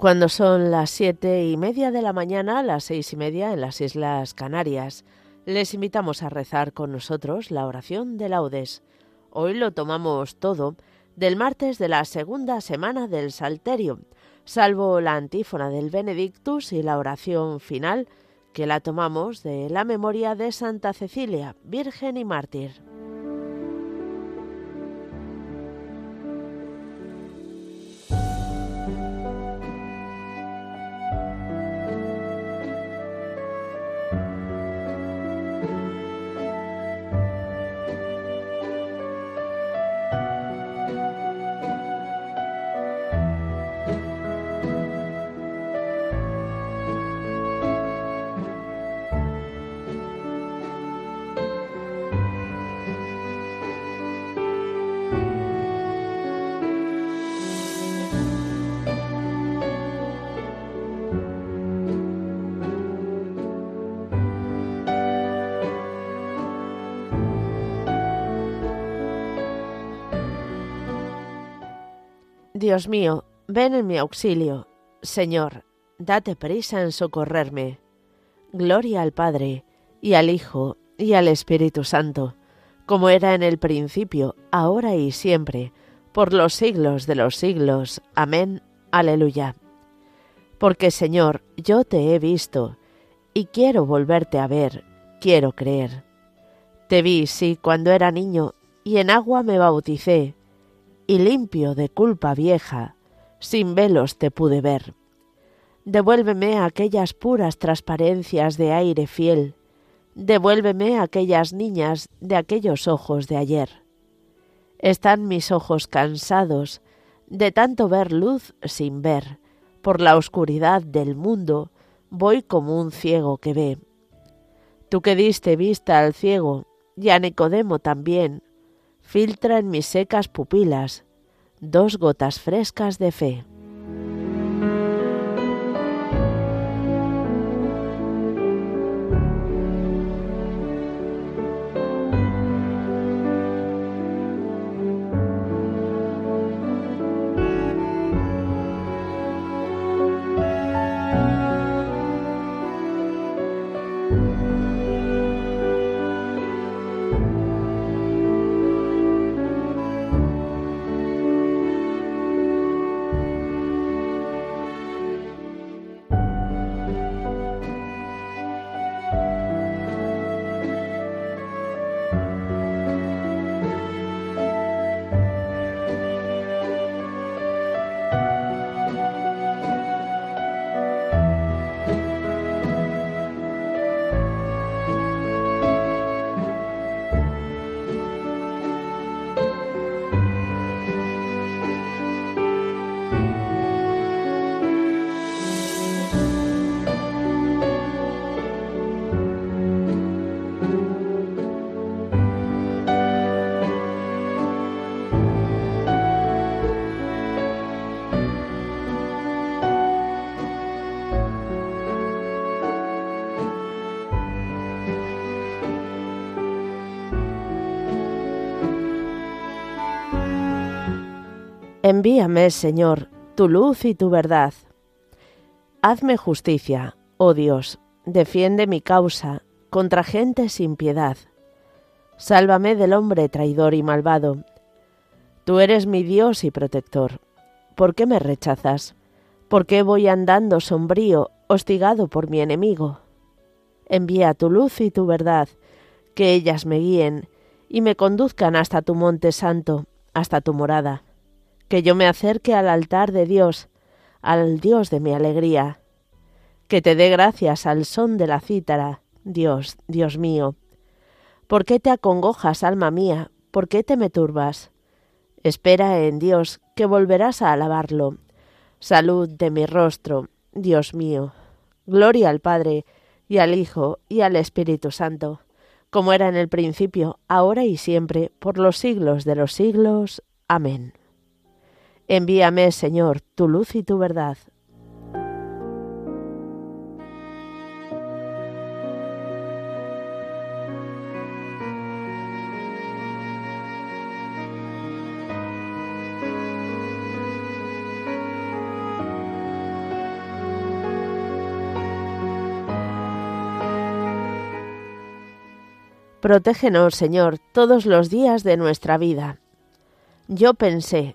Cuando son las siete y media de la mañana, las seis y media en las Islas Canarias, les invitamos a rezar con nosotros la oración de laudes. Hoy lo tomamos todo del martes de la segunda semana del Salterio, salvo la antífona del Benedictus y la oración final, que la tomamos de la memoria de Santa Cecilia, Virgen y Mártir. Dios mío, ven en mi auxilio. Señor, date prisa en socorrerme. Gloria al Padre, y al Hijo, y al Espíritu Santo, como era en el principio, ahora y siempre, por los siglos de los siglos. Amén. Aleluya. Porque, Señor, yo te he visto, y quiero volverte a ver, quiero creer. Te vi, sí, cuando era niño, y en agua me bauticé, y limpio de culpa vieja, sin velos te pude ver. Devuélveme aquellas puras transparencias de aire fiel, devuélveme aquellas niñas de aquellos ojos de ayer. Están mis ojos cansados de tanto ver luz sin ver, por la oscuridad del mundo voy como un ciego que ve. Tú que diste vista al ciego, y a Nicodemo también, filtra en mis secas pupilas dos gotas frescas de fe. Envíame, Señor, tu luz y tu verdad. Hazme justicia, oh Dios, defiende mi causa contra gente sin piedad. Sálvame del hombre traidor y malvado. Tú eres mi Dios y protector. ¿Por qué me rechazas? ¿Por qué voy andando sombrío, hostigado por mi enemigo? Envía tu luz y tu verdad, que ellas me guíen y me conduzcan hasta tu monte santo, hasta tu morada que yo me acerque al altar de Dios, al Dios de mi alegría, que te dé gracias al son de la cítara, Dios, Dios mío. ¿Por qué te acongojas, alma mía? ¿Por qué te me turbas? Espera en Dios, que volverás a alabarlo. Salud de mi rostro, Dios mío. Gloria al Padre, y al Hijo, y al Espíritu Santo, como era en el principio, ahora y siempre, por los siglos de los siglos. Amén. Envíame, Señor, tu luz y tu verdad. Protégenos, Señor, todos los días de nuestra vida. Yo pensé,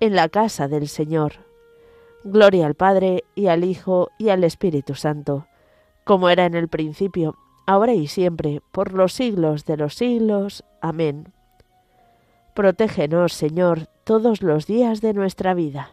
en la casa del Señor. Gloria al Padre y al Hijo y al Espíritu Santo, como era en el principio, ahora y siempre, por los siglos de los siglos. Amén. Protégenos, Señor, todos los días de nuestra vida.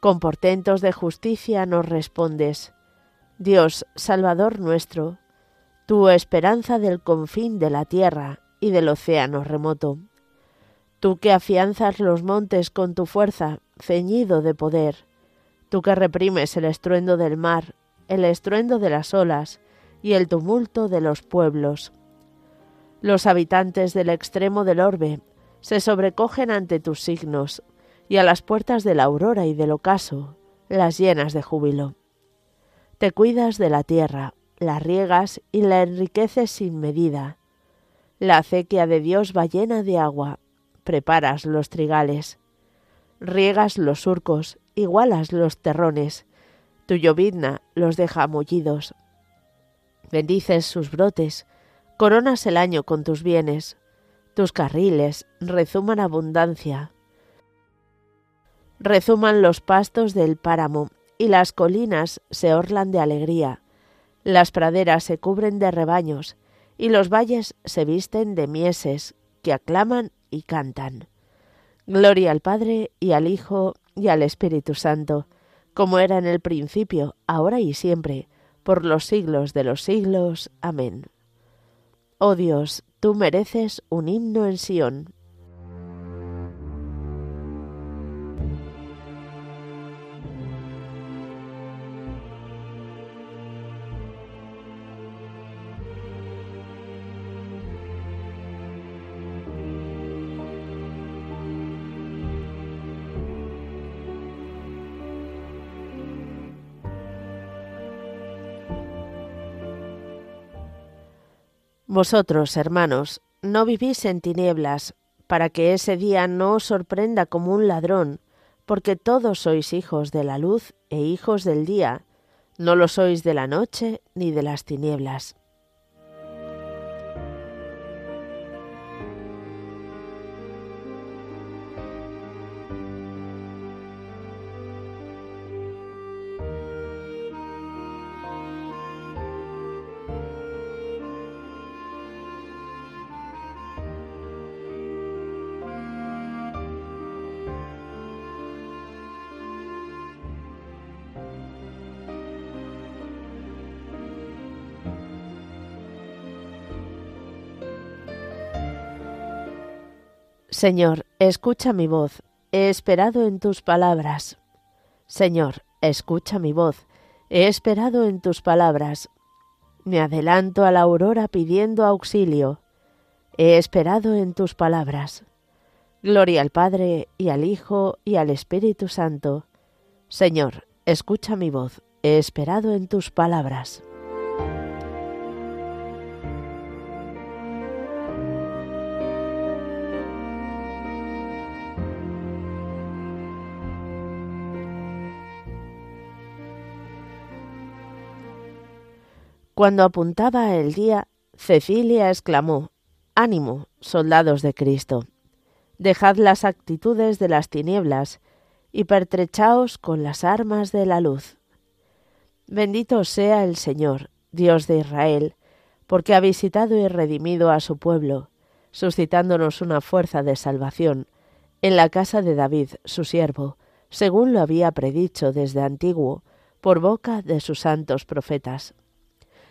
con portentos de justicia nos respondes, Dios, Salvador nuestro, tú esperanza del confín de la tierra y del océano remoto. Tú que afianzas los montes con tu fuerza, ceñido de poder, tú que reprimes el estruendo del mar, el estruendo de las olas y el tumulto de los pueblos. Los habitantes del extremo del orbe se sobrecogen ante tus signos, y a las puertas de la aurora y del ocaso, las llenas de júbilo. Te cuidas de la tierra, la riegas y la enriqueces sin medida. La acequia de Dios va llena de agua, preparas los trigales, riegas los surcos, igualas los terrones, tu llovizna los deja mullidos. Bendices sus brotes, coronas el año con tus bienes, tus carriles rezuman abundancia, Rezuman los pastos del páramo y las colinas se orlan de alegría. Las praderas se cubren de rebaños y los valles se visten de mieses que aclaman y cantan. Gloria al Padre y al Hijo y al Espíritu Santo, como era en el principio, ahora y siempre, por los siglos de los siglos. Amén. Oh Dios, tú mereces un himno en Sión. Vosotros, hermanos, no vivís en tinieblas, para que ese día no os sorprenda como un ladrón, porque todos sois hijos de la luz e hijos del día, no lo sois de la noche ni de las tinieblas. Señor, escucha mi voz, he esperado en tus palabras. Señor, escucha mi voz, he esperado en tus palabras. Me adelanto a la aurora pidiendo auxilio. He esperado en tus palabras. Gloria al Padre y al Hijo y al Espíritu Santo. Señor, escucha mi voz, he esperado en tus palabras. Cuando apuntaba el día, Cecilia exclamó Ánimo, soldados de Cristo. Dejad las actitudes de las tinieblas y pertrechaos con las armas de la luz. Bendito sea el Señor, Dios de Israel, porque ha visitado y redimido a su pueblo, suscitándonos una fuerza de salvación en la casa de David, su siervo, según lo había predicho desde antiguo, por boca de sus santos profetas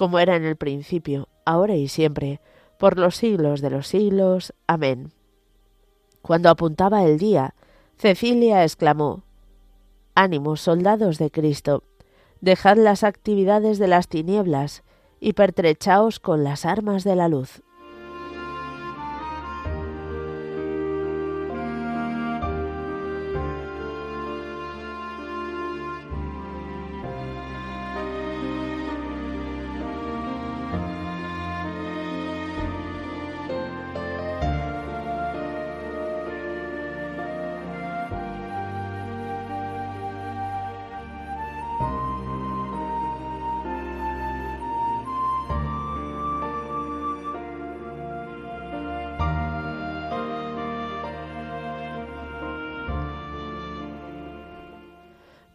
como era en el principio, ahora y siempre, por los siglos de los siglos. Amén. Cuando apuntaba el día, Cecilia exclamó Ánimo, soldados de Cristo, dejad las actividades de las tinieblas y pertrechaos con las armas de la luz.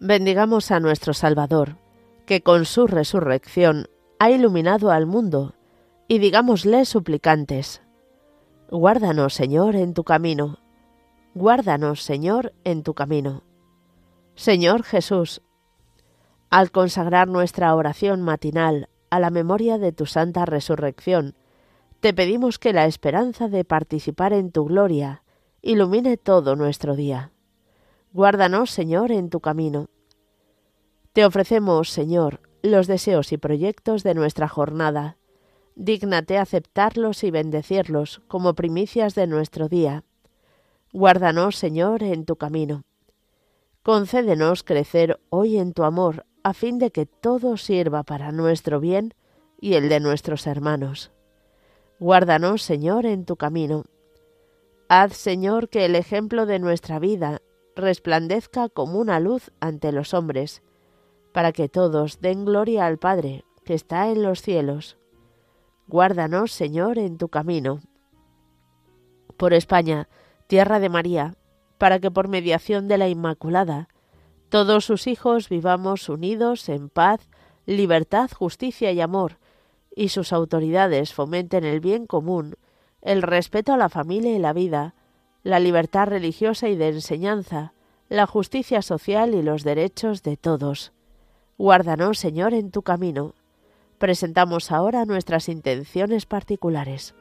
Bendigamos a nuestro Salvador, que con su resurrección ha iluminado al mundo, y digámosle suplicantes, Guárdanos, Señor, en tu camino. Guárdanos, Señor, en tu camino. Señor Jesús, al consagrar nuestra oración matinal a la memoria de tu santa resurrección, te pedimos que la esperanza de participar en tu gloria ilumine todo nuestro día. Guárdanos, Señor, en tu camino. Te ofrecemos, Señor, los deseos y proyectos de nuestra jornada. Dígnate aceptarlos y bendecirlos como primicias de nuestro día. Guárdanos, Señor, en tu camino. Concédenos crecer hoy en tu amor, a fin de que todo sirva para nuestro bien y el de nuestros hermanos. Guárdanos, Señor, en tu camino. Haz, Señor, que el ejemplo de nuestra vida resplandezca como una luz ante los hombres, para que todos den gloria al Padre, que está en los cielos. Guárdanos, Señor, en tu camino. Por España, tierra de María, para que por mediación de la Inmaculada, todos sus hijos vivamos unidos en paz, libertad, justicia y amor, y sus autoridades fomenten el bien común, el respeto a la familia y la vida, la libertad religiosa y de enseñanza, la justicia social y los derechos de todos. Guárdanos, Señor, en tu camino. Presentamos ahora nuestras intenciones particulares.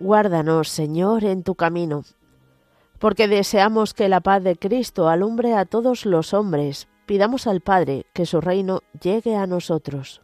Guárdanos, Señor, en tu camino. Porque deseamos que la paz de Cristo alumbre a todos los hombres, pidamos al Padre que su reino llegue a nosotros.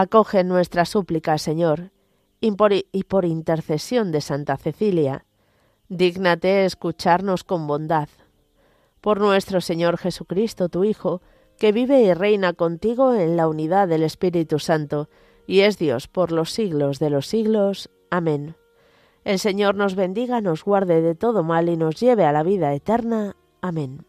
Acoge nuestra súplica, Señor, y por, y por intercesión de Santa Cecilia, dígnate escucharnos con bondad. Por nuestro Señor Jesucristo, tu Hijo, que vive y reina contigo en la unidad del Espíritu Santo, y es Dios por los siglos de los siglos. Amén. El Señor nos bendiga, nos guarde de todo mal y nos lleve a la vida eterna. Amén.